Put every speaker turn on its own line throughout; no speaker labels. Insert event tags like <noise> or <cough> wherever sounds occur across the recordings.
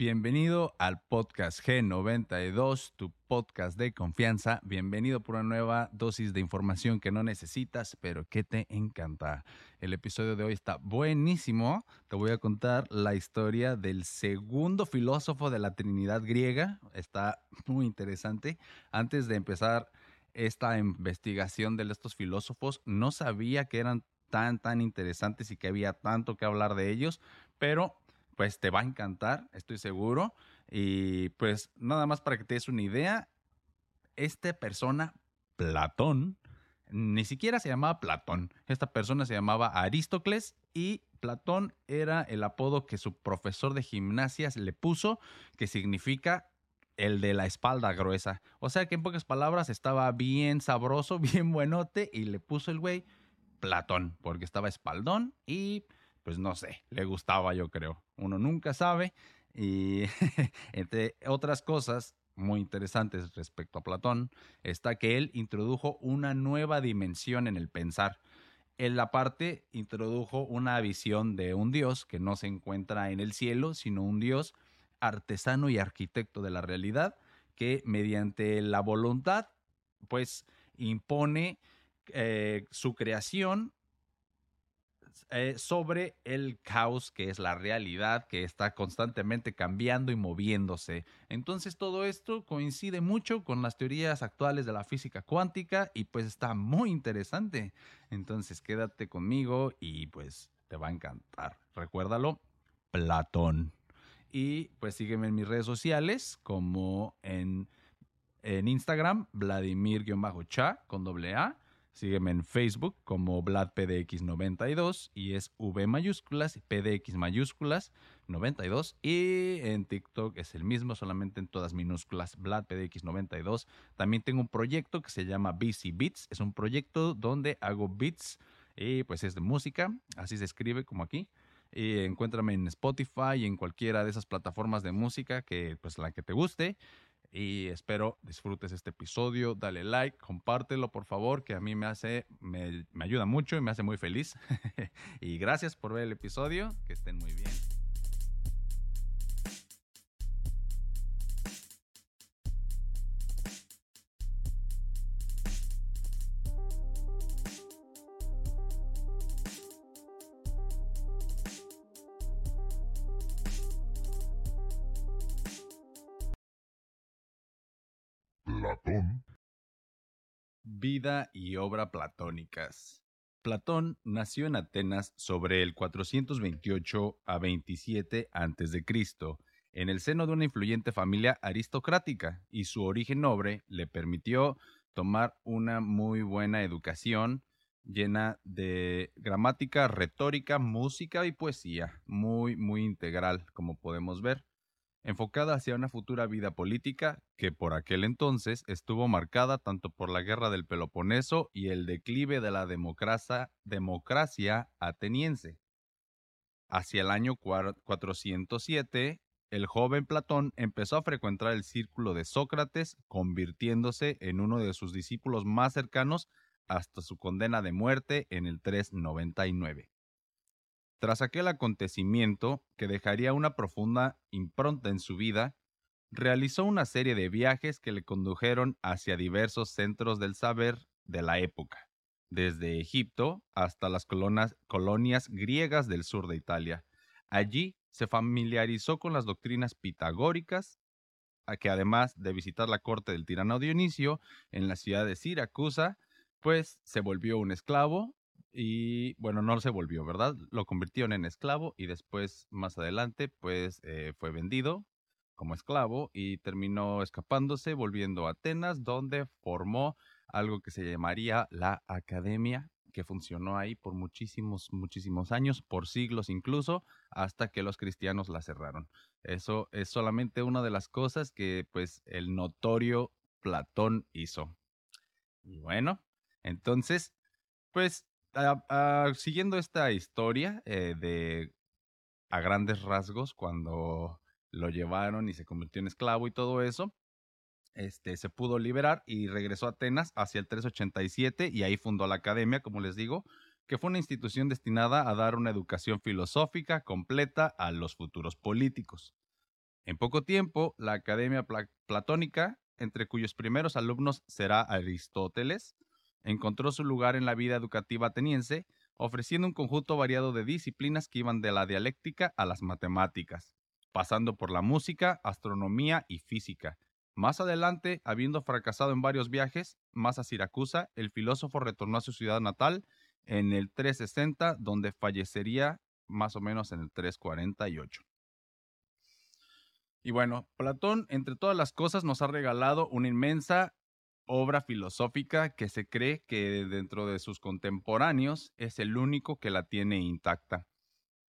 Bienvenido al podcast G92, tu podcast de confianza. Bienvenido por una nueva dosis de información que no necesitas, pero que te encanta. El episodio de hoy está buenísimo. Te voy a contar la historia del segundo filósofo de la Trinidad griega. Está muy interesante. Antes de empezar esta investigación de estos filósofos, no sabía que eran tan, tan interesantes y que había tanto que hablar de ellos, pero pues te va a encantar, estoy seguro. Y pues nada más para que te des una idea, esta persona, Platón, ni siquiera se llamaba Platón, esta persona se llamaba Aristócles y Platón era el apodo que su profesor de gimnasia le puso, que significa el de la espalda gruesa. O sea que en pocas palabras estaba bien sabroso, <laughs> bien buenote y le puso el güey Platón, porque estaba espaldón y pues no sé, le gustaba yo creo. Uno nunca sabe. Y <laughs> entre otras cosas muy interesantes respecto a Platón, está que él introdujo una nueva dimensión en el pensar. En la parte introdujo una visión de un Dios que no se encuentra en el cielo, sino un Dios artesano y arquitecto de la realidad, que mediante la voluntad, pues impone eh, su creación eh, sobre el caos que es la realidad, que está constantemente cambiando y moviéndose. Entonces todo esto coincide mucho con las teorías actuales de la física cuántica y pues está muy interesante. Entonces quédate conmigo y pues te va a encantar. Recuérdalo, Platón. Y pues sígueme en mis redes sociales como en, en Instagram, Vladimir-cha con doble A Sígueme en Facebook como VladPDX92 y es V mayúsculas, PDX mayúsculas 92 y en TikTok es el mismo, solamente en todas minúsculas, VladPDX92. También tengo un proyecto que se llama BC Beats, es un proyecto donde hago beats y pues es de música, así se escribe como aquí. Y encuéntrame en Spotify y en cualquiera de esas plataformas de música que pues la que te guste y espero disfrutes este episodio. Dale like, compártelo por favor, que a mí me hace, me, me ayuda mucho y me hace muy feliz. <laughs> y gracias por ver el episodio. Que estén muy bien. Y obra platónicas. Platón nació en Atenas sobre el 428 a 27 a.C., en el seno de una influyente familia aristocrática, y su origen noble le permitió tomar una muy buena educación llena de gramática, retórica, música y poesía, muy, muy integral, como podemos ver enfocada hacia una futura vida política que por aquel entonces estuvo marcada tanto por la guerra del Peloponeso y el declive de la democracia, ateniense. Hacia el año 407, el joven Platón empezó a frecuentar el círculo de Sócrates, convirtiéndose en uno de sus discípulos más cercanos hasta su condena de muerte en el 399. Tras aquel acontecimiento, que dejaría una profunda impronta en su vida, realizó una serie de viajes que le condujeron hacia diversos centros del saber de la época, desde Egipto hasta las colonias, griegas del sur de Italia. Allí se familiarizó con las doctrinas pitagóricas, a que además de visitar la corte del tirano Dionisio en la ciudad de Siracusa, pues se volvió un esclavo y bueno, no se volvió, ¿verdad? Lo convirtieron en esclavo y después, más adelante, pues eh, fue vendido como esclavo y terminó escapándose, volviendo a Atenas, donde formó algo que se llamaría la Academia, que funcionó ahí por muchísimos, muchísimos años, por siglos incluso, hasta que los cristianos la cerraron. Eso es solamente una de las cosas que pues el notorio Platón hizo. Y bueno, entonces, pues Ah, ah, siguiendo esta historia eh, de a grandes rasgos, cuando lo llevaron y se convirtió en esclavo y todo eso, este, se pudo liberar y regresó a Atenas hacia el 387 y ahí fundó la academia, como les digo, que fue una institución destinada a dar una educación filosófica completa a los futuros políticos. En poco tiempo, la Academia Platónica, entre cuyos primeros alumnos será Aristóteles, encontró su lugar en la vida educativa ateniense, ofreciendo un conjunto variado de disciplinas que iban de la dialéctica a las matemáticas, pasando por la música, astronomía y física. Más adelante, habiendo fracasado en varios viajes, más a Siracusa, el filósofo retornó a su ciudad natal en el 360, donde fallecería más o menos en el 348. Y bueno, Platón, entre todas las cosas, nos ha regalado una inmensa obra filosófica que se cree que dentro de sus contemporáneos es el único que la tiene intacta.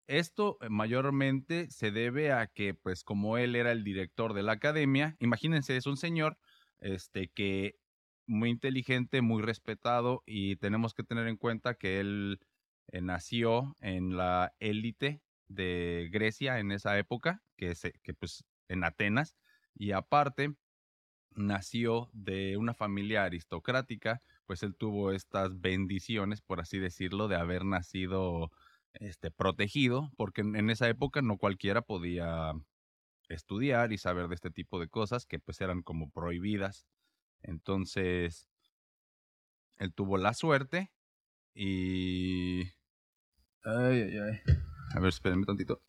Esto eh, mayormente se debe a que, pues, como él era el director de la academia, imagínense, es un señor este, que muy inteligente, muy respetado, y tenemos que tener en cuenta que él eh, nació en la élite de Grecia en esa época, que, se, que pues en Atenas, y aparte nació de una familia aristocrática, pues él tuvo estas bendiciones, por así decirlo, de haber nacido este, protegido, porque en, esa época no cualquiera podía estudiar y saber de este tipo de cosas que pues eran como prohibidas. Entonces, él tuvo la suerte y... Ay, ay, ay. A ver, espérenme tantito.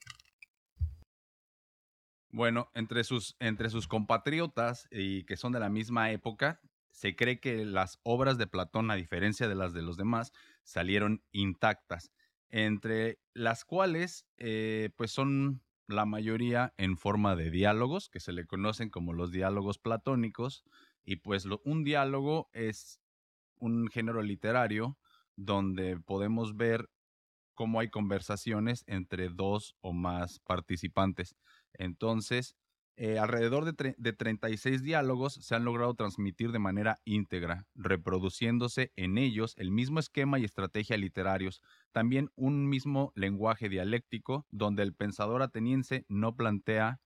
Bueno, entre sus, entre sus compatriotas y que son de la misma época, se cree que las obras de Platón, a diferencia de las de los demás, salieron intactas, entre las cuales eh, pues son la mayoría en forma de diálogos, que se le conocen como los diálogos platónicos, y pues un diálogo es un género literario donde podemos ver cómo hay conversaciones entre dos o más participantes. Entonces, eh, alrededor de, de 36 diálogos se han logrado transmitir de manera íntegra, reproduciéndose en ellos el mismo esquema y estrategia literarios, también un mismo lenguaje dialéctico, donde el pensador ateniense no plantea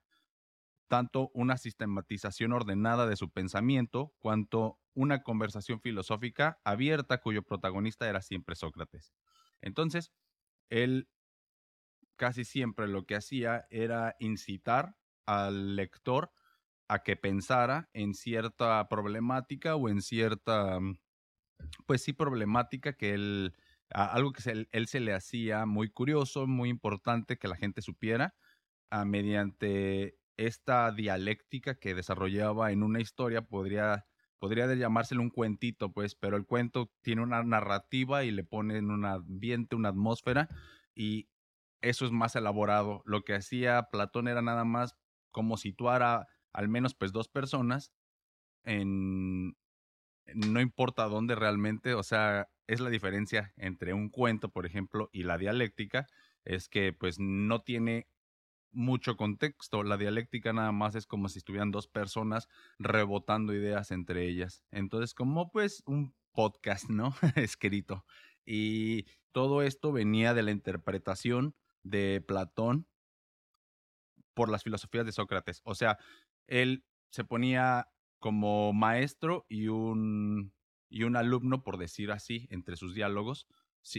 tanto una sistematización ordenada de su pensamiento, cuanto una conversación filosófica abierta cuyo protagonista era siempre Sócrates. Entonces, él casi siempre lo que hacía era incitar al lector a que pensara en cierta problemática o en cierta, mm, pues sí, problemática que él, algo que él se le hacía muy curioso, muy importante que la gente supiera, a ah, mediante esta dialéctica que desarrollaba en una historia, podría, podría llamárselo un cuentito, pues, pero el cuento tiene una narrativa y le pone en un ambiente, una atmósfera, y eso es más elaborado. Lo que hacía Platón era nada más como situar a al menos pues dos personas en no importa dónde realmente, o sea, es la diferencia entre un cuento, por ejemplo, y la dialéctica, es que pues no tiene mucho contexto. La dialéctica nada más es como si estuvieran dos personas rebotando ideas entre ellas. Entonces, como pues un podcast, ¿no? <laughs> Escrito. Y todo esto venía de la interpretación de Platón por las filosofías de Sócrates. O sea, él se ponía como maestro y un, y un alumno, por decir así, entre sus diálogos.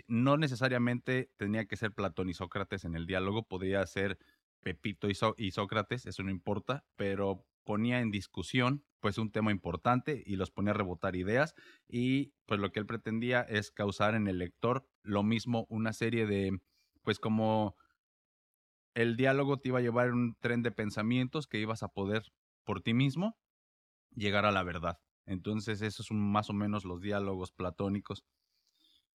no necesariamente tenía que ser Platón y Sócrates en el diálogo, podría ser Pepito y, y Sócrates, eso no importa, pero ponía en discusión pues un tema importante y los ponía a rebotar ideas y pues lo que él pretendía es causar en el lector lo mismo una serie de pues como el diálogo te iba a llevar en un tren de pensamientos que ibas a poder por ti mismo llegar a la verdad. Entonces, esos son más o menos los diálogos platónicos.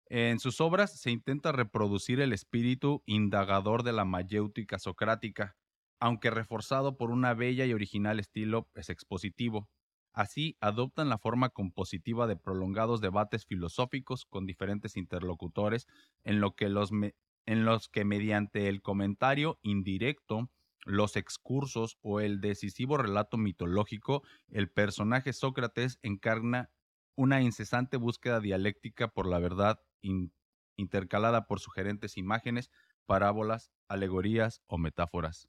En sus obras se intenta reproducir el espíritu indagador de la mayéutica socrática, aunque reforzado por una bella y original estilo pues, expositivo. Así, adoptan la forma compositiva de prolongados debates filosóficos con diferentes interlocutores, en lo que los, en los que mediante el comentario indirecto, los excursos o el decisivo relato mitológico, el personaje Sócrates encarna una incesante búsqueda dialéctica por la verdad intercalada por sugerentes imágenes, parábolas, alegorías o metáforas.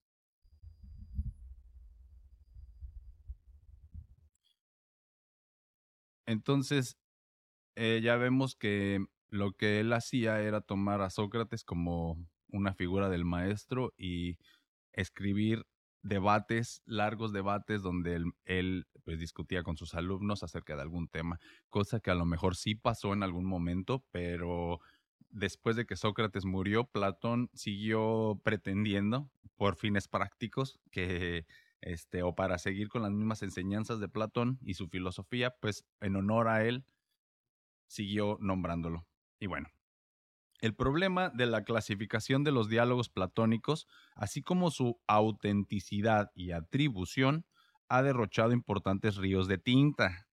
Entonces, eh, ya vemos que lo que él hacía era tomar a Sócrates como una figura del maestro y escribir debates, largos debates donde él, pues discutía con sus alumnos acerca de algún tema, cosa que a lo mejor sí pasó en algún momento, pero después de que Sócrates murió, Platón siguió pretendiendo, por fines prácticos, que este, o para seguir con las mismas enseñanzas de Platón y su filosofía, pues en honor a él siguió nombrándolo. Y bueno, el problema de la clasificación de los diálogos platónicos, así como su autenticidad y atribución, ha derrochado importantes ríos de tinta,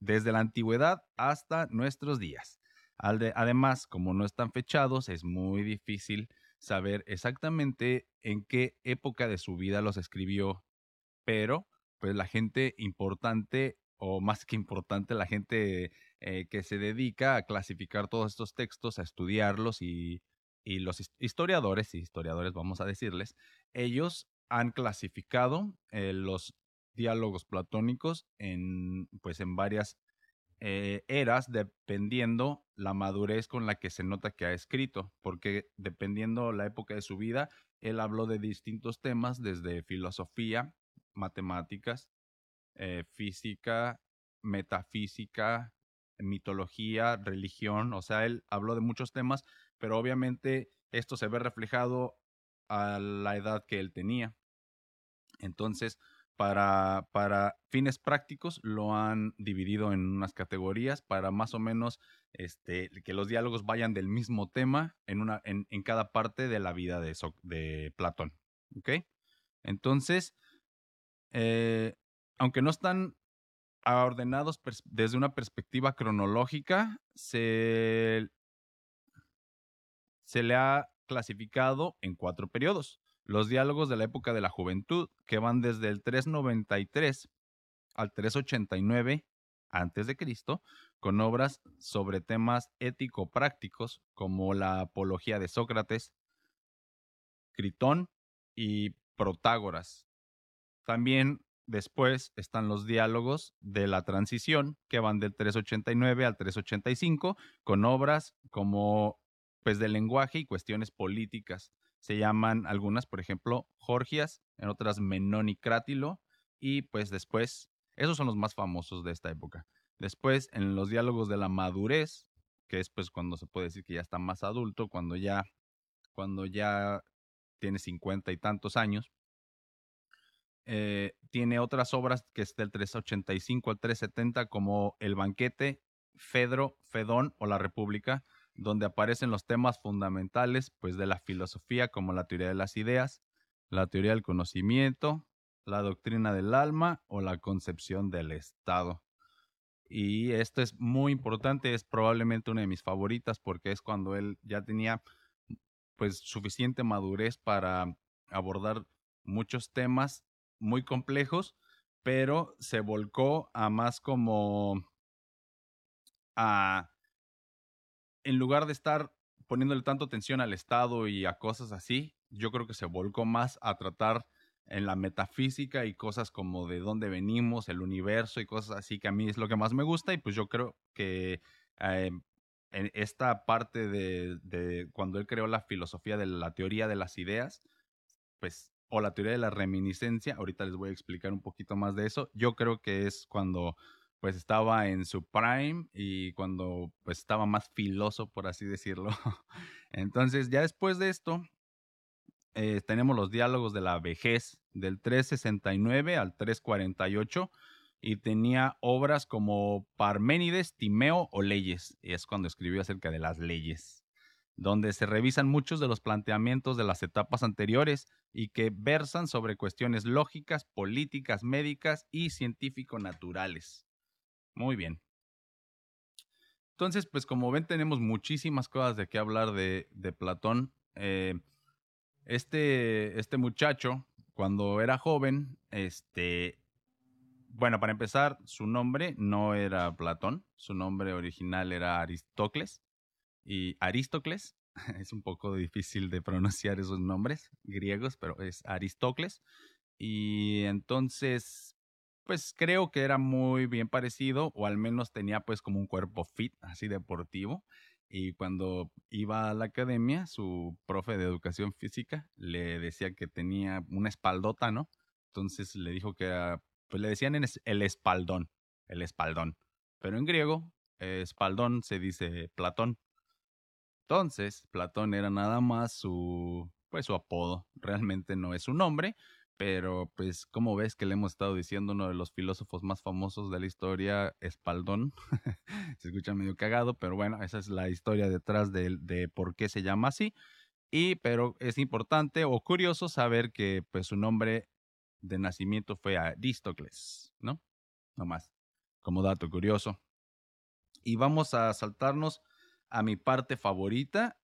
desde la antigüedad hasta nuestros días. Además, como no están fechados, es muy difícil saber exactamente en qué época de su vida los escribió, pero pues la gente importante o más que importante, la gente eh, que se dedica a clasificar todos estos textos, a estudiarlos y, los historiadores, y historiadores vamos a decirles, ellos han clasificado eh, los diálogos platónicos en, pues, en varias eh, eras dependiendo la madurez con la que se nota que ha escrito, porque dependiendo la época de su vida, él habló de distintos temas, desde filosofía, matemáticas, eh, física, metafísica, mitología, religión, o sea, él habló de muchos temas, pero obviamente esto se ve reflejado a la edad que él tenía. Entonces, para, para fines prácticos lo han dividido en unas categorías para más o menos este, que los diálogos vayan del mismo tema en, una, en, en cada parte de la vida de, de Platón. ¿Ok? Entonces, eh, aunque no están ordenados desde una perspectiva cronológica, se, se le ha clasificado en cuatro periodos. Los diálogos de la época de la juventud, que van desde el 393 al 389 antes de Cristo, con obras sobre temas ético-prácticos como la apología de Sócrates, Critón y Protágoras. También Después están los diálogos de la transición, que van del 389 al 385, con obras como pues de lenguaje y cuestiones políticas. Se llaman algunas, por ejemplo, Jorgias, en otras Menón y Crátilo, y pues después, esos son los más famosos de esta época. Después, en los diálogos de la madurez, que es pues cuando se puede decir que ya está más adulto, cuando ya, cuando ya tiene cincuenta y tantos años, eh, tiene otras obras que es del 385 al 370 como El banquete, Fedro, Fedón o La República, donde aparecen los temas fundamentales pues de la filosofía como la teoría de las ideas, la teoría del conocimiento, la doctrina del alma o la concepción del Estado. Y esto es muy importante, es probablemente una de mis favoritas porque es cuando él ya tenía pues suficiente madurez para abordar muchos temas muy complejos, pero se volcó a más como a, en lugar de estar poniéndole tanto atención al Estado y a cosas así, yo creo que se volcó más a tratar en la metafísica y cosas como de dónde venimos, el universo y cosas así que a mí es lo que más me gusta y pues yo creo que eh, en esta parte de, de, cuando él creó la filosofía de la teoría de las ideas, pues o la teoría de la reminiscencia, ahorita les voy a explicar un poquito más de eso. Yo creo que es cuando pues estaba en su prime y cuando pues estaba más filoso, por así decirlo. <laughs> Entonces, ya después de esto, eh, tenemos los diálogos de la vejez del 369 al 348 y tenía obras como Parménides, Timeo o Leyes. Y es cuando escribió acerca de las leyes donde se revisan muchos de los planteamientos de las etapas anteriores y que versan sobre cuestiones lógicas, políticas, médicas y científico-naturales. Muy bien. Entonces, pues como ven, tenemos muchísimas cosas de qué hablar de, Platón. Eh, este, este muchacho, cuando era joven, este, bueno, para empezar, su nombre no era Platón, su nombre original era Aristócles y Aristócles. <laughs> Es un poco difícil de pronunciar esos nombres griegos, pero es Aristócles. Y entonces, pues creo que era muy bien parecido, o al menos tenía pues como un cuerpo fit, así deportivo. y cuando iba a la academia, su profe de educación física le decía que tenía una espaldota, ¿no? Entonces le dijo que era, pues le decían el espaldón, el espaldón. Pero en griego, espaldón se dice Platón. Entonces, Platón era nada más su, pues su apodo. Realmente no es su nombre, pero pues como ves que le hemos estado diciendo uno de los filósofos más famosos de la historia, Espaldón. <laughs> se escucha medio cagado, pero bueno, esa es la historia detrás de, de, por qué se llama así. Y pero es importante o curioso saber que pues su nombre de nacimiento fue Aristócles, ¿no? Nomás, como dato curioso. Y vamos a saltarnos a mi parte favorita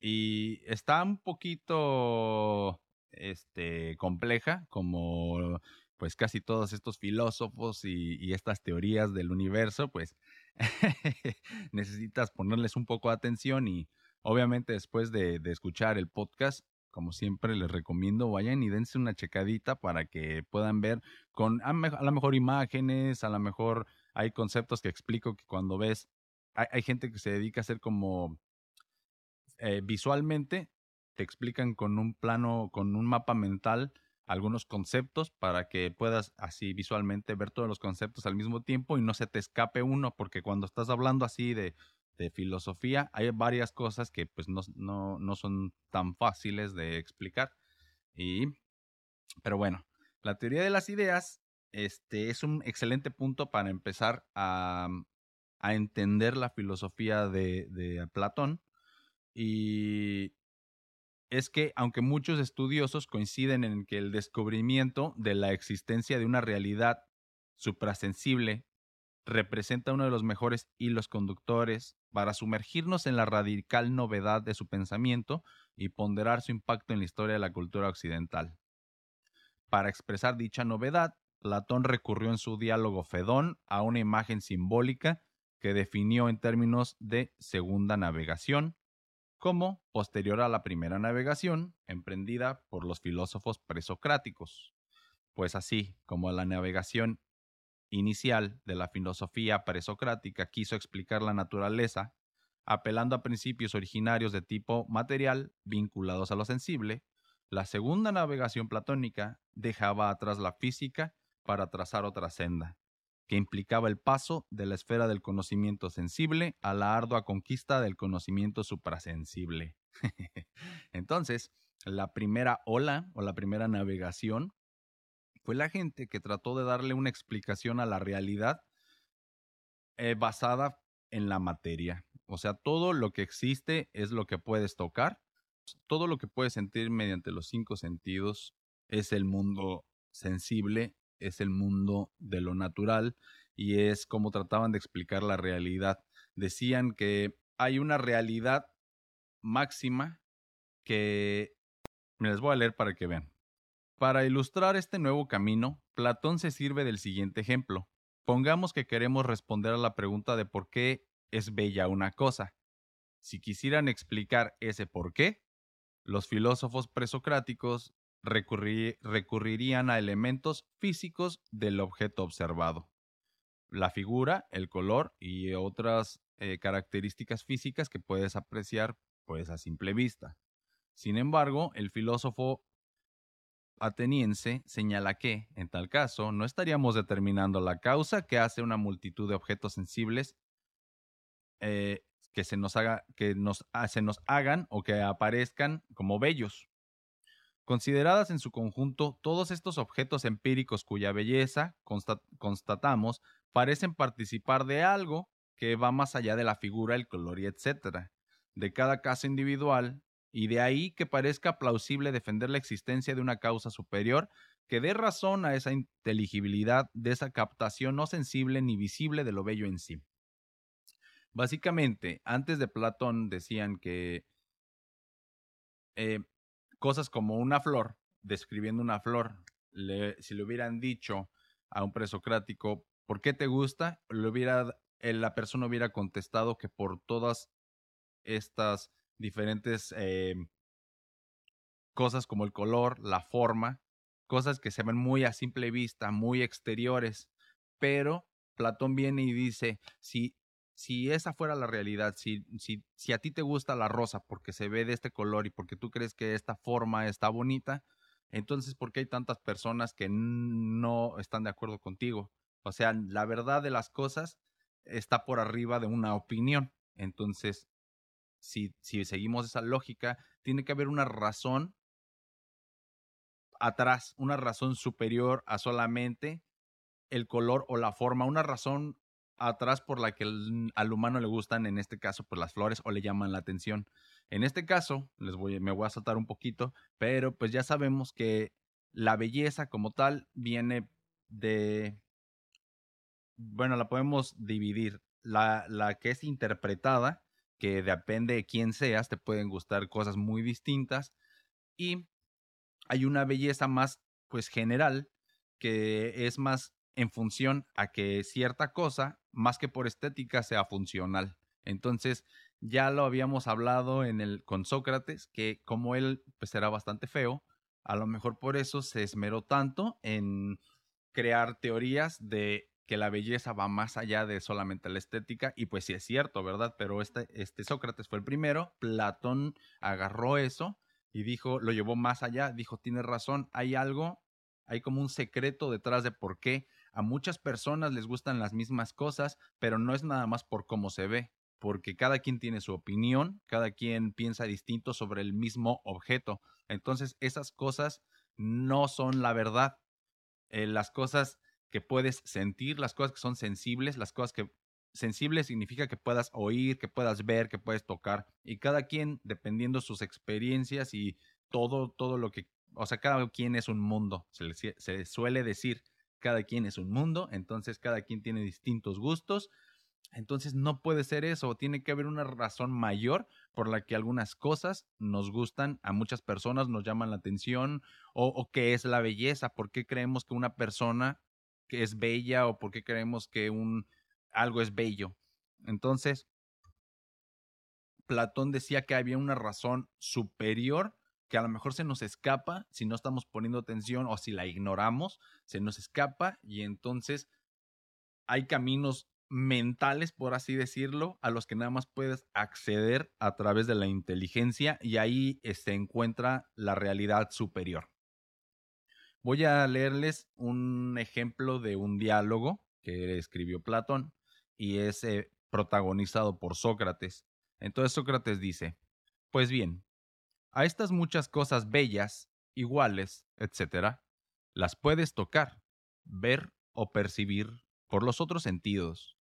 y está un poquito este, compleja, como pues casi todos estos filósofos y, estas teorías del universo, pues <laughs> necesitas ponerles un poco de atención y obviamente después de, escuchar el podcast, como siempre les recomiendo, vayan y dense una checadita para que puedan ver con a, lo mejor imágenes, a lo mejor hay conceptos que explico que cuando ves, hay, gente que se dedica a hacer como eh, visualmente te explican con un plano, con un mapa mental algunos conceptos para que puedas así visualmente ver todos los conceptos al mismo tiempo y no se te escape uno, porque cuando estás hablando así de, filosofía hay varias cosas que pues no, no, son tan fáciles de explicar. Y, pero bueno, la teoría de las ideas este, es un excelente punto para empezar a, a entender la filosofía de, de Platón. Y es que aunque muchos estudiosos coinciden en que el descubrimiento de la existencia de una realidad suprasensible representa uno de los mejores hilos conductores para sumergirnos en la radical novedad de su pensamiento y ponderar su impacto en la historia de la cultura occidental. Para expresar dicha novedad, Platón recurrió en su diálogo Fedón a una imagen simbólica que definió en términos de segunda navegación, como posterior a la primera navegación emprendida por los filósofos presocráticos. Pues así como la navegación inicial de la filosofía presocrática quiso explicar la naturaleza, apelando a principios originarios de tipo material vinculados a lo sensible, la segunda navegación platónica dejaba atrás la física para trazar otra senda, que implicaba el paso de la esfera del conocimiento sensible a la ardua conquista del conocimiento suprasensible. <laughs> Entonces, la primera ola o la primera navegación fue la gente que trató de darle una explicación a la realidad eh, basada en la materia. O sea, todo lo que existe es lo que puedes tocar, todo lo que puedes sentir mediante los cinco sentidos es el mundo sensible es el mundo de lo natural y es como trataban de explicar la realidad. Decían que hay una realidad máxima que me les voy a leer para que vean. Para ilustrar este nuevo camino, Platón se sirve del siguiente ejemplo. Pongamos que queremos responder a la pregunta de por qué es bella una cosa. Si quisieran explicar ese por qué, los filósofos presocráticos recurrirían a elementos físicos del objeto observado. La figura, el color y otras eh, características físicas que puedes apreciar pues a simple vista. Sin embargo, el filósofo ateniense señala que, en tal caso, no estaríamos determinando la causa que hace una multitud de objetos sensibles eh, que, se nos, haga, que nos, ah, se nos hagan o que aparezcan como bellos. Consideradas en su conjunto, todos estos objetos empíricos cuya belleza, constatamos, parecen participar de algo que va más allá de la figura, el color y etc. de cada caso individual, y de ahí que parezca plausible defender la existencia de una causa superior que dé razón a esa inteligibilidad de esa captación no sensible ni visible de lo bello en sí. Básicamente, antes de Platón decían que eh, cosas como una flor, describiendo una flor, si le hubieran dicho a un presocrático, ¿por qué te gusta? Hubiera, la persona hubiera contestado que por todas estas diferentes eh, cosas como el color, la forma, cosas que se ven muy a simple vista, muy exteriores, pero Platón viene y dice, si si esa fuera la realidad, si, si, si a ti te gusta la rosa porque se ve de este color y porque tú crees que esta forma está bonita, entonces, ¿por qué hay tantas personas que no están de acuerdo contigo? O sea, la verdad de las cosas está por arriba de una opinión. Entonces, si, si seguimos esa lógica, tiene que haber una razón atrás, una razón superior a solamente el color o la forma, una razón atrás por la que al humano le gustan, en este caso, pues las flores o le llaman la atención. En este caso, les voy, me voy a saltar un poquito, pero pues ya sabemos que la belleza como tal viene de, bueno, la podemos dividir. La, la que es interpretada, que depende de quién seas, te pueden gustar cosas muy distintas. Y hay una belleza más, pues general, que es más en función a que cierta cosa, más que por estética, sea funcional. Entonces, ya lo habíamos hablado en el, con Sócrates, que como él pues era bastante feo, a lo mejor por eso se esmeró tanto en crear teorías de que la belleza va más allá de solamente la estética, y pues sí es cierto, ¿verdad? Pero este, este Sócrates fue el primero, Platón agarró eso y dijo, lo llevó más allá, dijo, tiene razón, hay algo, hay como un secreto detrás de por qué a muchas personas les gustan las mismas cosas, pero no es nada más por cómo se ve, porque cada quien tiene su opinión, cada quien piensa distinto sobre el mismo objeto. Entonces, esas cosas no son la verdad. Eh, las cosas que puedes sentir, las cosas que son sensibles, las cosas que sensibles significa que puedas oír, que puedas ver, que puedes tocar. Y cada quien, dependiendo sus experiencias y todo, todo lo que, o sea, cada quien es un mundo, se, se suele decir cada quien es un mundo, entonces cada quien tiene distintos gustos. Entonces no puede ser eso, tiene que haber una razón mayor por la que algunas cosas nos gustan, a muchas personas nos llaman la atención, o, o qué es la belleza, por qué creemos que una persona que es bella o por qué creemos que un algo es bello. Entonces, Platón decía que había una razón superior que a lo mejor se nos escapa si no estamos poniendo atención o si la ignoramos, se nos escapa y entonces hay caminos mentales, por así decirlo, a los que nada más puedes acceder a través de la inteligencia y ahí se este, encuentra la realidad superior. Voy a leerles un ejemplo de un diálogo que escribió Platón y es eh, protagonizado por Sócrates. Entonces Sócrates dice, pues bien, a estas muchas cosas bellas, iguales, etc., las puedes tocar, ver o percibir por los otros sentidos,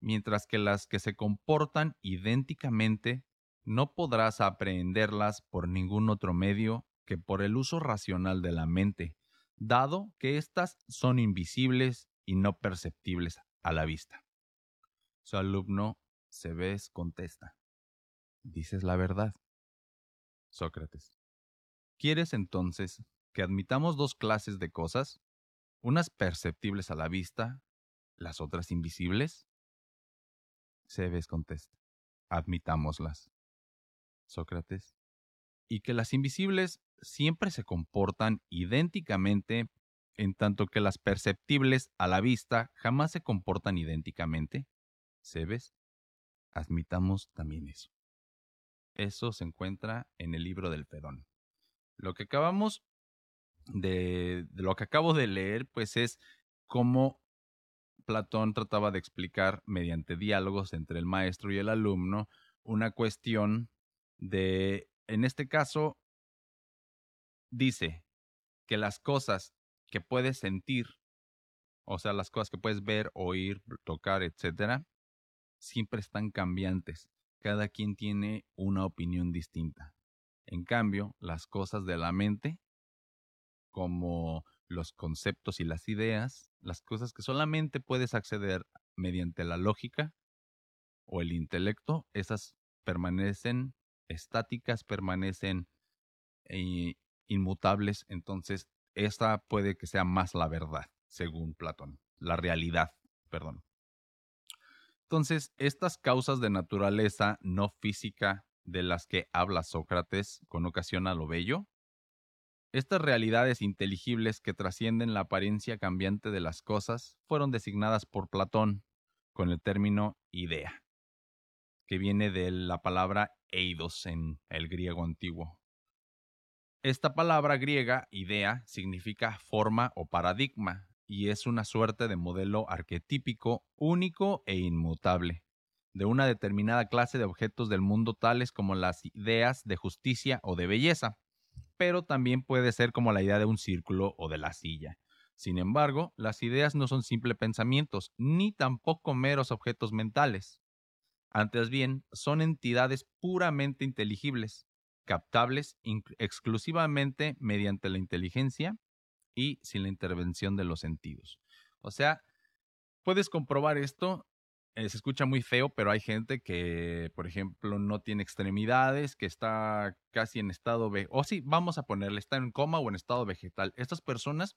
mientras que las que se comportan idénticamente no podrás aprehenderlas por ningún otro medio que por el uso racional de la mente, dado que éstas son invisibles y no perceptibles a la vista. Su alumno ves contesta, dices la verdad. Sócrates. ¿Quieres entonces que admitamos dos clases de cosas? Unas perceptibles a la vista, las otras invisibles? Cebes contesta. Admitámoslas. Sócrates. Y que las invisibles siempre se comportan idénticamente, en tanto que las perceptibles a la vista jamás se comportan idénticamente. Cebes. Admitamos también eso. Eso se encuentra en el libro del Fedón. Lo que acabamos de, lo que acabo de leer, pues es cómo Platón trataba de explicar mediante diálogos entre el maestro y el alumno una cuestión de, en este caso, dice que las cosas que puedes sentir, o sea, las cosas que puedes ver, oír, tocar, etcétera, siempre están cambiantes cada quien tiene una opinión distinta. En cambio, las cosas de la mente, como los conceptos y las ideas, las cosas que solamente puedes acceder mediante la lógica o el intelecto, esas permanecen estáticas, permanecen eh, inmutables, entonces esa puede que sea más la verdad, según Platón, la realidad, perdón. Entonces, estas causas de naturaleza no física de las que habla Sócrates con ocasión a lo bello, estas realidades inteligibles que trascienden la apariencia cambiante de las cosas fueron designadas por Platón con el término idea. que viene de la palabra eidos en el griego antiguo. Esta palabra griega, idea, significa forma o paradigma y es una suerte de modelo arquetípico único e inmutable de una determinada clase de objetos del mundo tales como las ideas de justicia o de belleza, pero también puede ser como la idea de un círculo o de la silla. Sin embargo, las ideas no son simples pensamientos, ni tampoco meros objetos mentales. Antes bien, son entidades puramente inteligibles, captables exclusivamente mediante la inteligencia y sin la intervención de los sentidos. O sea, puedes comprobar esto eh, se escucha muy feo, pero hay gente que, por ejemplo, no tiene extremidades, que está casi en estado, ve o sí, vamos a ponerle, está en coma o en estado vegetal. Estas personas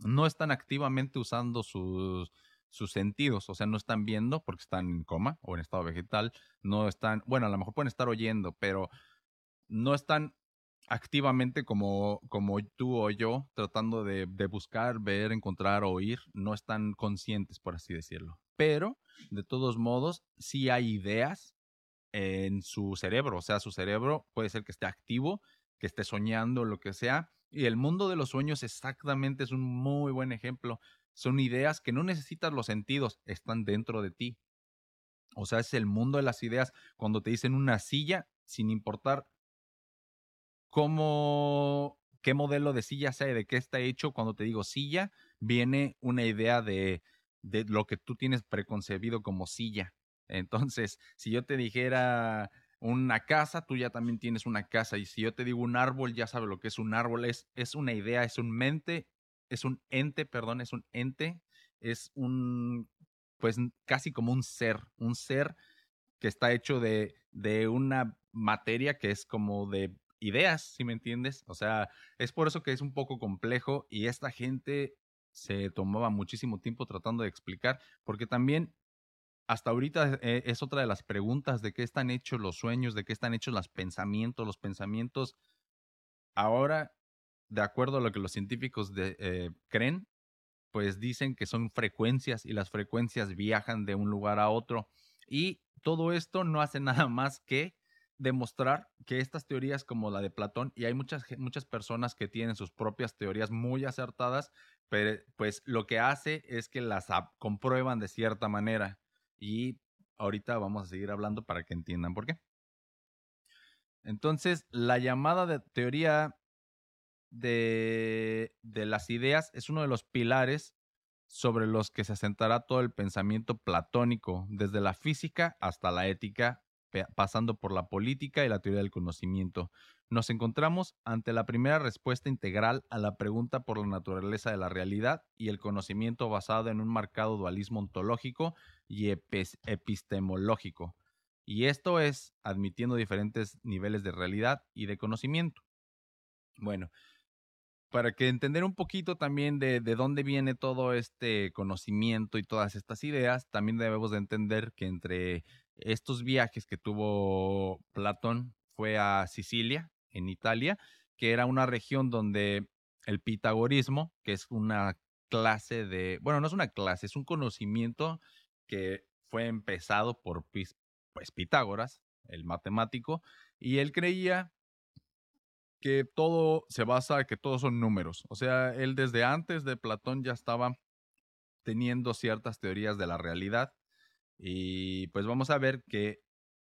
no están activamente usando sus, sus sentidos, o sea, no están viendo porque están en coma o en estado vegetal, no están, bueno, a lo mejor pueden estar oyendo, pero no están activamente como, como tú o yo tratando de, de buscar, ver, encontrar, oír, no están conscientes, por así decirlo. Pero de todos modos, sí hay ideas en su cerebro, o sea, su cerebro puede ser que esté activo, que esté soñando, lo que sea, y el mundo de los sueños exactamente es un muy buen ejemplo. Son ideas que no necesitas los sentidos, están dentro de ti. O sea, es el mundo de las ideas. Cuando te dicen una silla, sin importar cómo, qué modelo de silla sea de qué está hecho, cuando te digo silla, viene una idea de, de lo que tú tienes preconcebido como silla. Entonces, si yo te dijera una casa, tú ya también tienes una casa. Y si yo te digo un árbol, ya sabes lo que es un árbol. Es, es una idea, es un mente, es un ente, perdón, es un ente, es un, pues casi como un ser, un ser que está hecho de, de una materia que es como de ideas, si me entiendes. O sea, es por eso que es un poco complejo y esta gente se tomaba muchísimo tiempo tratando de explicar, porque también hasta ahorita eh, es otra de las preguntas de qué están hechos los sueños, de qué están hechos los pensamientos, los pensamientos. Ahora, de acuerdo a lo que los científicos eh, creen, pues dicen que son frecuencias y las frecuencias viajan de un lugar a otro. Y todo esto no hace nada más que demostrar que estas teorías como la de Platón, y hay muchas, muchas personas que tienen sus propias teorías muy acertadas, pero pues lo que hace es que las comprueban de cierta manera. Y ahorita vamos a seguir hablando para que entiendan por qué. Entonces, la llamada de teoría de, de las ideas es uno de los pilares sobre los que se asentará todo el pensamiento platónico, desde la física hasta la ética pasando por la política y la teoría del conocimiento. Nos encontramos ante la primera respuesta integral a la pregunta por la naturaleza de la realidad y el conocimiento basado en un marcado dualismo ontológico y epistemológico. Y esto es admitiendo diferentes niveles de realidad y de conocimiento. Bueno, para que entender un poquito también de, de, dónde viene todo este conocimiento y todas estas ideas, también debemos de entender que entre estos viajes que tuvo Platón fue a Sicilia, en Italia, que era una región donde el pitagorismo, que es una clase de, bueno, no es una clase, es un conocimiento que fue empezado por pues, Pitágoras, el matemático, y él creía que todo se basa, que todos son números. O sea, él desde antes de Platón ya estaba teniendo ciertas teorías de la realidad y pues vamos a ver que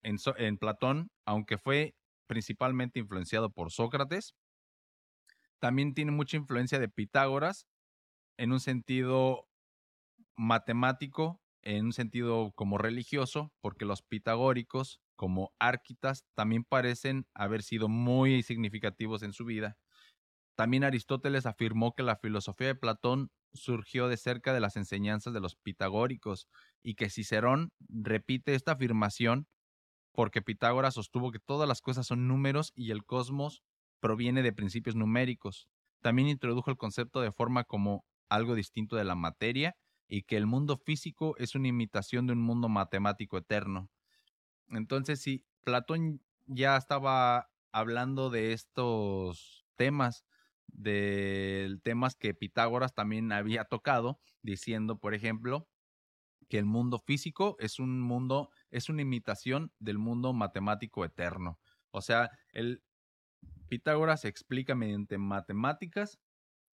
en, Platón, aunque fue principalmente influenciado por Sócrates, también tiene mucha influencia de Pitágoras en un sentido matemático, en un sentido como religioso, porque los pitagóricos, como árquitas, también parecen haber sido muy significativos en su vida. También Aristóteles afirmó que la filosofía de Platón surgió de cerca de las enseñanzas de los pitagóricos y que Cicerón repite esta afirmación porque Pitágoras sostuvo que todas las cosas son números y el cosmos proviene de principios numéricos. También introdujo el concepto de forma como algo distinto de la materia y que el mundo físico es una imitación de un mundo matemático eterno. Entonces, si Platón ya estaba hablando de estos temas, de temas que Pitágoras también había tocado, diciendo, por ejemplo, que el mundo físico es un mundo, es una imitación del mundo matemático eterno. O sea, el Pitágoras explica mediante matemáticas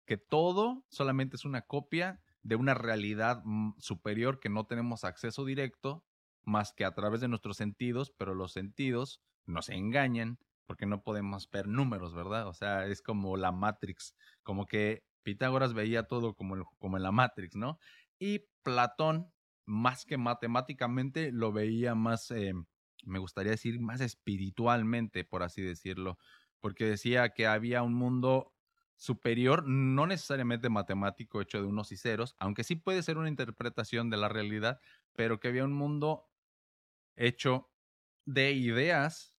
que todo solamente es una copia de una realidad mm, superior que no tenemos acceso directo más que a través de nuestros sentidos, pero los sentidos nos engañan porque no podemos ver números, ¿verdad? O sea, es como la Matrix, como que Pitágoras veía todo como, en la Matrix, ¿no? Y Platón, más que matemáticamente, lo veía más, eh, me gustaría decir, más espiritualmente, por así decirlo, porque decía que había un mundo superior, no necesariamente matemático hecho de unos y ceros, aunque sí puede ser una interpretación de la realidad, pero que había un mundo hecho de ideas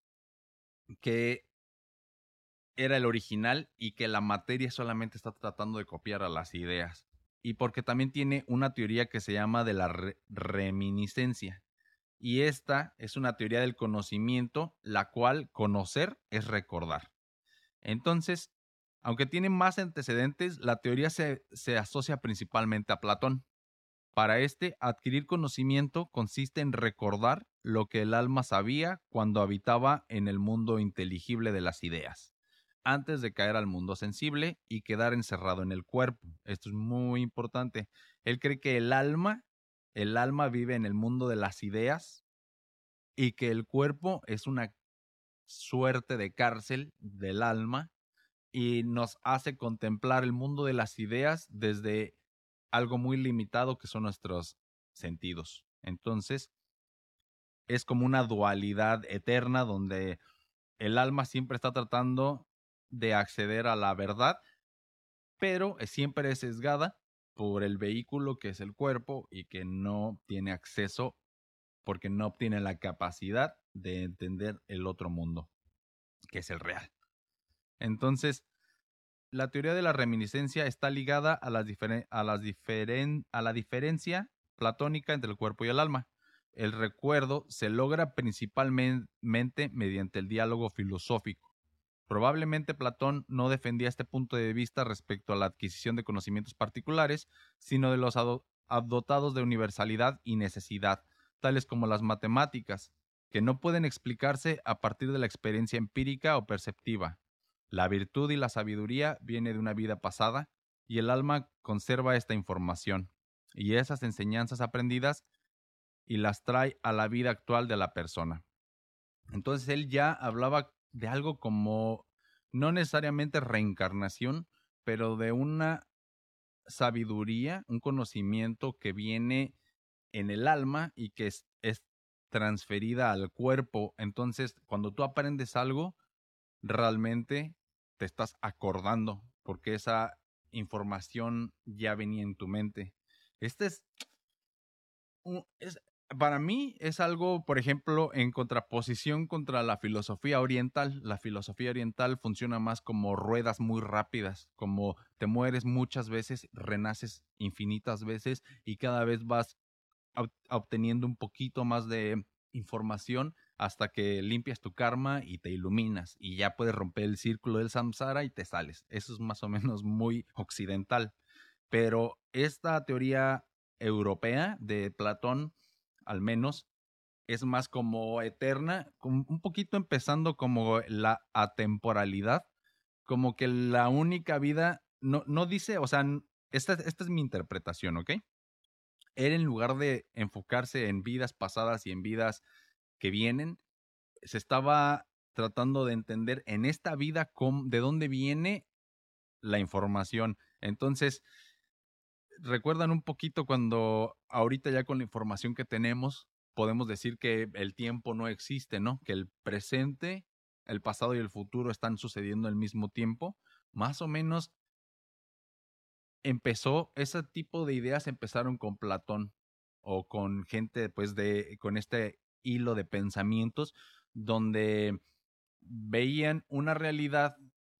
que era el original y que la materia solamente está tratando de copiar a las ideas. Y porque también tiene una teoría que se llama de la reminiscencia. Y esta es una teoría del conocimiento, la cual conocer es recordar. Entonces, aunque tiene más antecedentes, la teoría se, se asocia principalmente a Platón. Para este, adquirir conocimiento consiste en recordar lo que el alma sabía cuando habitaba en el mundo inteligible de las ideas, antes de caer al mundo sensible y quedar encerrado en el cuerpo. Esto es muy importante. Él cree que el alma, el alma vive en el mundo de las ideas y que el cuerpo es una suerte de cárcel del alma y nos hace contemplar el mundo de las ideas desde algo muy limitado que son nuestros sentidos. Entonces, es como una dualidad eterna donde el alma siempre está tratando de acceder a la verdad, pero siempre es sesgada por el vehículo que es el cuerpo y que no tiene acceso porque no obtiene la capacidad de entender el otro mundo, que es el real. Entonces, la teoría de la reminiscencia está ligada a, las a, las a la diferencia platónica entre el cuerpo y el alma. El recuerdo se logra principalmente mediante el diálogo filosófico. Probablemente Platón no defendía este punto de vista respecto a la adquisición de conocimientos particulares, sino de los dotados de universalidad y necesidad, tales como las matemáticas, que no pueden explicarse a partir de la experiencia empírica o perceptiva. La virtud y la sabiduría viene de una vida pasada y el alma conserva esta información y esas enseñanzas aprendidas y las trae a la vida actual de la persona. Entonces él ya hablaba de algo como no necesariamente reencarnación, pero de una sabiduría, un conocimiento que viene en el alma y que es, es transferida al cuerpo. Entonces, cuando tú aprendes algo, realmente te estás acordando porque esa información ya venía en tu mente. Este es, para mí es algo, por ejemplo, en contraposición contra la filosofía oriental. La filosofía oriental funciona más como ruedas muy rápidas, como te mueres muchas veces, renaces infinitas veces y cada vez vas obteniendo un poquito más de información hasta que limpias tu karma y te iluminas y ya puedes romper el círculo del samsara y te sales. Eso es más o menos muy occidental. Pero esta teoría europea de Platón, al menos, es más como eterna, un poquito empezando como la atemporalidad, como que la única vida, no, no dice, o sea, esta, esta es mi interpretación, ¿ok? Él en lugar de enfocarse en vidas pasadas y en vidas que vienen, se estaba tratando de entender en esta vida de dónde viene la información. Entonces, recuerdan un poquito cuando ahorita ya con la información que tenemos, podemos decir que el tiempo no existe, ¿no? Que el presente, el pasado y el futuro están sucediendo al mismo tiempo. Más o menos empezó, ese tipo de ideas empezaron con Platón o con gente, pues, de, con este hilo de pensamientos donde veían una realidad,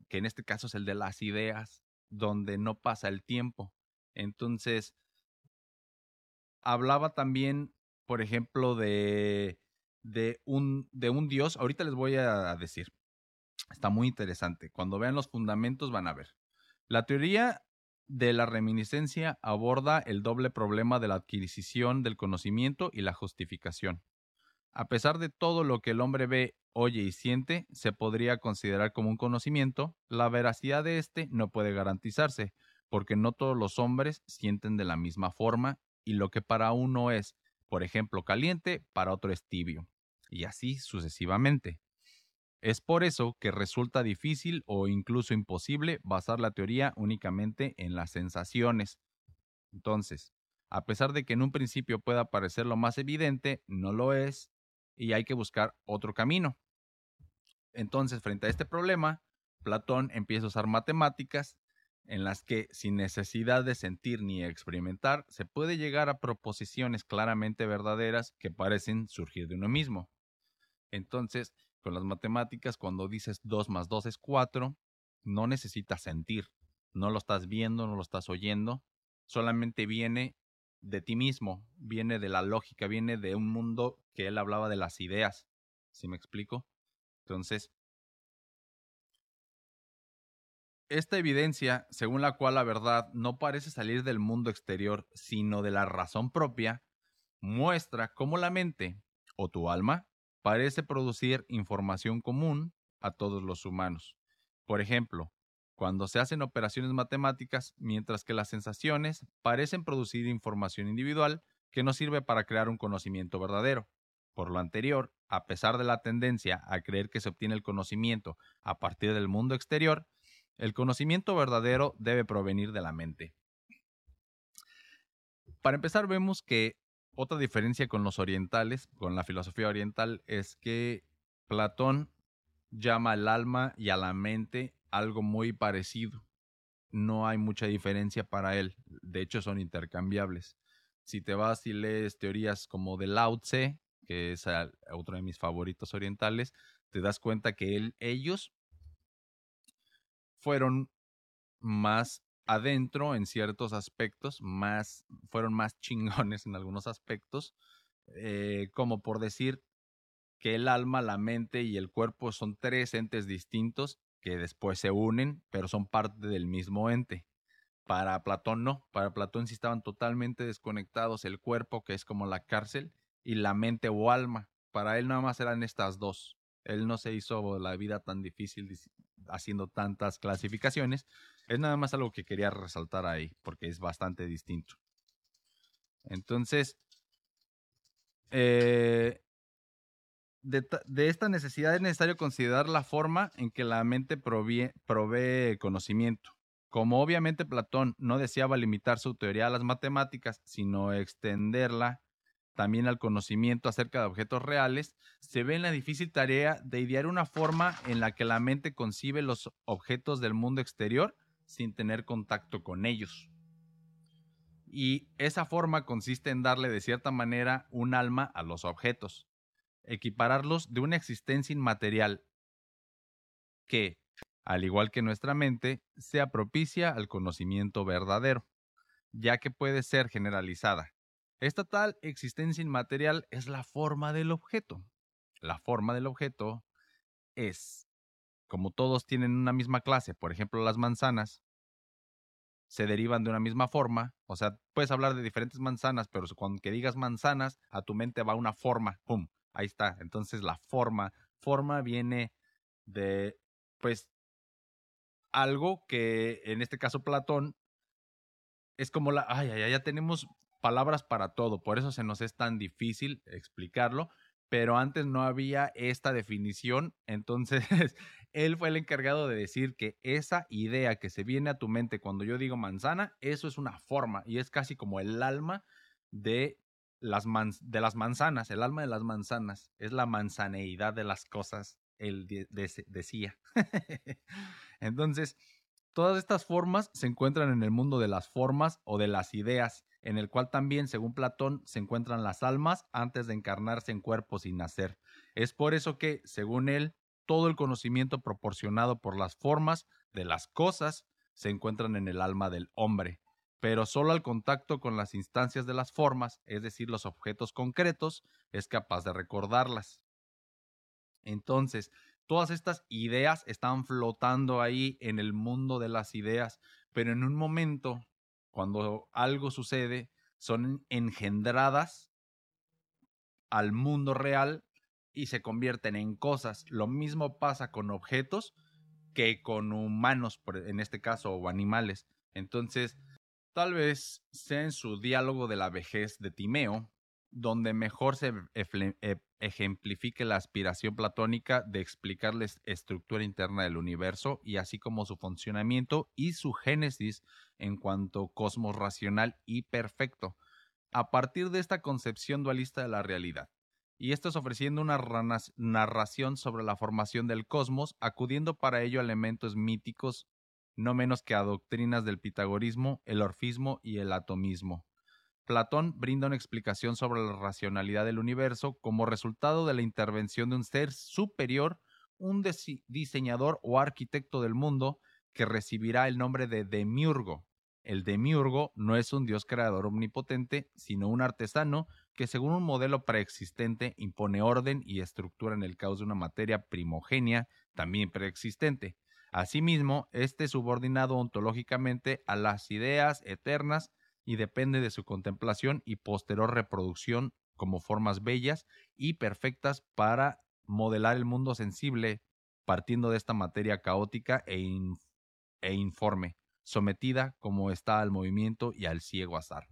que en este caso es el de las ideas, donde no pasa el tiempo. Entonces, hablaba también, por ejemplo, de, de, un, de un Dios. Ahorita les voy a decir. Está muy interesante. Cuando vean los fundamentos van a ver. La teoría de la reminiscencia aborda el doble problema de la adquisición del conocimiento y la justificación. A pesar de todo lo que el hombre ve, oye y siente, se podría considerar como un conocimiento, la veracidad de éste no puede garantizarse, porque no todos los hombres sienten de la misma forma y lo que para uno es, por ejemplo, caliente, para otro es tibio, y así sucesivamente. Es por eso que resulta difícil o incluso imposible basar la teoría únicamente en las sensaciones. Entonces, a pesar de que en un principio pueda parecer lo más evidente, no lo es y hay que buscar otro camino. Entonces, frente a este problema, Platón empieza a usar matemáticas en las que, sin necesidad de sentir ni experimentar, se puede llegar a proposiciones claramente verdaderas que parecen surgir de uno mismo. Entonces, con las matemáticas, cuando dices 2 más 2 es 4, no necesitas sentir, no lo estás viendo, no lo estás oyendo, solamente viene de ti mismo, viene de la lógica, viene de un mundo que él hablaba de las ideas, ¿sí me explico? Entonces, esta evidencia, según la cual la verdad no parece salir del mundo exterior, sino de la razón propia, muestra cómo la mente, o tu alma, parece producir información común a todos los humanos. Por ejemplo, cuando se hacen operaciones matemáticas, mientras que las sensaciones parecen producir información individual que no sirve para crear un conocimiento verdadero. Por lo anterior, a pesar de la tendencia a creer que se obtiene el conocimiento a partir del mundo exterior, el conocimiento verdadero debe provenir de la mente. Para empezar, vemos que otra diferencia con los orientales, con la filosofía oriental, es que Platón llama al alma y a la mente algo muy parecido. No hay mucha diferencia para él. De hecho, son intercambiables. Si te vas y lees teorías como de Lao Tse, que es otro de mis favoritos orientales, te das cuenta que él, ellos fueron más adentro en ciertos aspectos, más, fueron más <laughs> chingones en algunos aspectos, eh, como por decir que el alma, la mente y el cuerpo son tres entes distintos que después se unen, pero son parte del mismo ente. Para Platón no, para Platón sí estaban totalmente desconectados el cuerpo, que es como la cárcel, y la mente o alma. Para él nada más eran estas dos. Él no se hizo la vida tan difícil haciendo tantas clasificaciones. Es nada más algo que quería resaltar ahí, porque es bastante distinto. Entonces, eh, de, esta necesidad es necesario considerar la forma en que la mente provee conocimiento. Como obviamente Platón no deseaba limitar su teoría a las matemáticas, sino extenderla también al conocimiento acerca de objetos reales, se ve en la difícil tarea de idear una forma en la que la mente concibe los objetos del mundo exterior sin tener contacto con ellos. Y esa forma consiste en darle de cierta manera un alma a los objetos, equipararlos de una existencia inmaterial que, al igual que nuestra mente, sea propicia al conocimiento verdadero, ya que puede ser generalizada esta tal existencia inmaterial es la forma del objeto. La forma del objeto es, como todos tienen una misma clase, por ejemplo las manzanas, se derivan de una misma forma, o sea, puedes hablar de diferentes manzanas, pero cuando que digas manzanas, a tu mente va una forma, ¡pum! Ahí está. Entonces la forma, forma viene de, pues, algo que en este caso Platón es como la, ay, ay, ya tenemos palabras para todo, por eso se nos es tan difícil explicarlo, pero antes no había esta definición, entonces <laughs> él fue el encargado de decir que esa idea que se viene a tu mente cuando yo digo manzana, eso es una forma y es casi como el alma de de las manzanas, el alma de las manzanas, es la manzaneidad de las cosas, él decía. <laughs> entonces, todas estas formas se encuentran en el mundo de las formas o de las ideas en el cual también, según Platón, se encuentran las almas antes de encarnarse en cuerpos y nacer. Es por eso que, según él, todo el conocimiento proporcionado por las formas de las cosas se encuentran en el alma del hombre, pero solo al contacto con las instancias de las formas, es decir, los objetos concretos, es capaz de recordarlas. Entonces, todas estas ideas están flotando ahí en el mundo de las ideas, pero en un momento, cuando algo sucede, son engendradas al mundo real y se convierten en cosas. Lo mismo pasa con objetos que con humanos, en este caso, o animales. Entonces, tal vez sea en su diálogo de la vejez de Timeo, donde mejor se e, ejemplifique la aspiración platónica de explicar la estructura interna del universo y así como su funcionamiento y su génesis en cuanto cosmos racional y perfecto, a partir de esta concepción dualista de la realidad. Y esto es ofreciendo una narración sobre la formación del cosmos, acudiendo para ello a elementos míticos no menos que a doctrinas del pitagorismo, el orfismo y el atomismo. Platón brinda una explicación sobre la racionalidad del universo como resultado de la intervención de un ser superior, un diseñador o arquitecto del mundo que recibirá el nombre de demiurgo. El demiurgo no es un dios creador omnipotente, sino un artesano que según un modelo preexistente impone orden y estructura en el caos de una materia primogénea también preexistente. Asimismo, este es subordinado ontológicamente a las ideas eternas y depende de su contemplación y posterior reproducción como formas bellas y perfectas para modelar el mundo sensible partiendo de esta materia caótica e, e informe, sometida como está al movimiento y al ciego azar.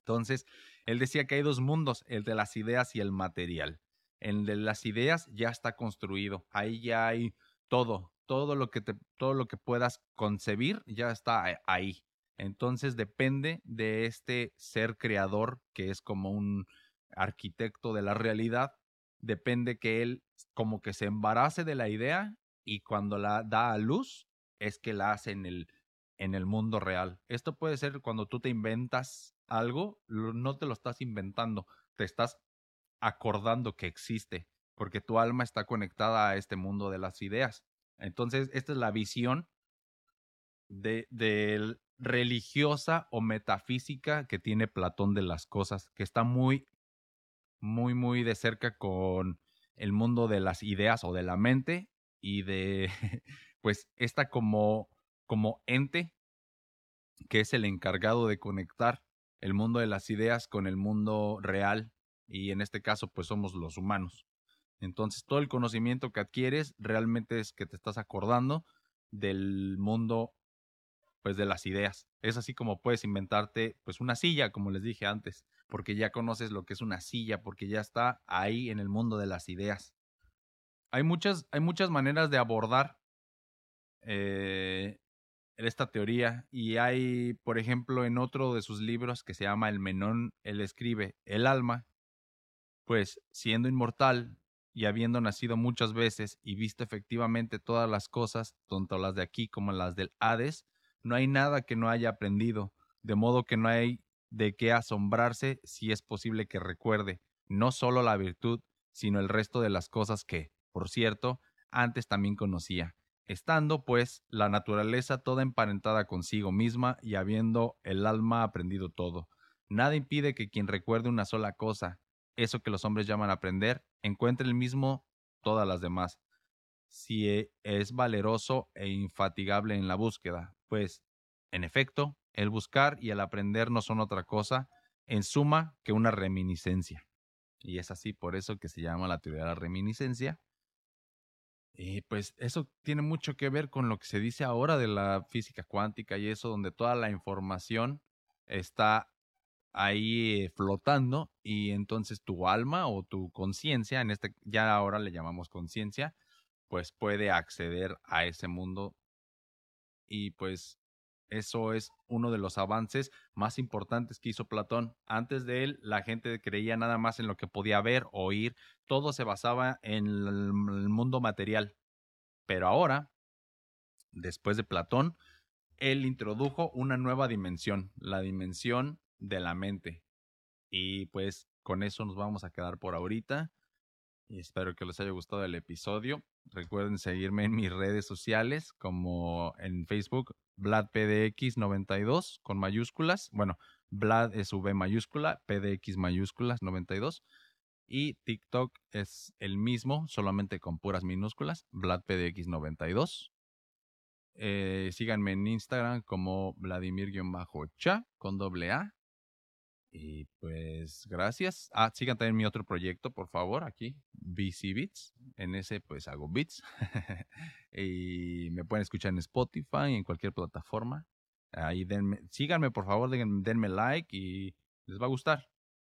Entonces, él decía que hay dos mundos, el de las ideas y el material. El de las ideas ya está construido, ahí ya hay todo, todo lo que te, todo lo que puedas concebir ya está ahí. Entonces depende de este ser creador que es como un arquitecto de la realidad, depende que él como que se embarace de la idea y cuando la da a luz es que la hace en el, en el mundo real. Esto puede ser cuando tú te inventas algo, no te lo estás inventando, te estás acordando que existe, porque tu alma está conectada a este mundo de las ideas. Entonces, esta es la visión de, religiosa o metafísica que tiene Platón de las cosas, que está muy, muy, muy de cerca con el mundo de las ideas o de la mente y de, <laughs> pues, esta como, como ente que es el encargado de conectar el mundo de las ideas con el mundo real y en este caso pues somos los humanos. Entonces todo el conocimiento que adquieres realmente es que te estás acordando del mundo pues de las ideas. Es así como puedes inventarte pues una silla, como les dije antes, porque ya conoces lo que es una silla, porque ya está ahí en el mundo de las ideas. Hay muchas, hay muchas maneras de abordar eh, esta teoría y hay, por ejemplo, en otro de sus libros que se llama El Menón, él escribe, el alma, pues siendo inmortal y habiendo nacido muchas veces y visto efectivamente todas las cosas, tanto las de aquí como las del Hades, no hay nada que no haya aprendido, de modo que no hay de qué asombrarse si es posible que recuerde no solo la virtud, sino el resto de las cosas que, por cierto, antes también conocía, estando, pues, la naturaleza toda emparentada consigo misma y habiendo el alma aprendido todo. Nada impide que quien recuerde una sola cosa, eso que los hombres llaman aprender, encuentre el mismo todas las demás, si e, es valeroso e infatigable en la búsqueda, pues, en efecto, el buscar y el aprender no son otra cosa, en suma, que una reminiscencia. Y es así por eso que se llama la teoría de la reminiscencia. Y pues eso tiene mucho que ver con lo que se dice ahora de la física cuántica y eso, donde toda la información está ahí flotando y entonces tu alma o tu conciencia, en este ya ahora le llamamos conciencia, pues puede acceder a ese mundo y pues eso es uno de los avances más importantes que hizo Platón. Antes de él, la gente creía nada más en lo que podía ver, oír, todo se basaba en el mundo material. Pero ahora, después de Platón, él introdujo una nueva dimensión, la dimensión de la mente. Y pues con eso nos vamos a quedar por ahorita. Y espero que les haya gustado el episodio. Recuerden seguirme en mis redes sociales como en Facebook, VladPDX92 con mayúsculas. Bueno, Vlad es V mayúscula, PDX mayúsculas 92. Y TikTok es el mismo, solamente con puras minúsculas, VladPDX92. Eh, síganme en Instagram como Vladimir-cha con doble A. Y pues gracias. Ah, sigan también mi otro proyecto, por favor, aquí, BC Beats. En ese pues hago beats. <laughs> y me pueden escuchar en Spotify, en cualquier plataforma. Ahí denme, síganme, por favor, denme like y les va a gustar.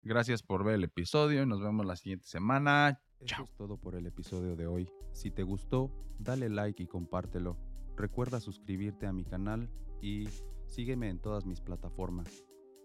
Gracias por ver el episodio y nos vemos la siguiente semana.
Eso es todo por el episodio de hoy. Si te gustó, dale like y compártelo. Recuerda suscribirte a mi canal y sígueme en todas mis plataformas.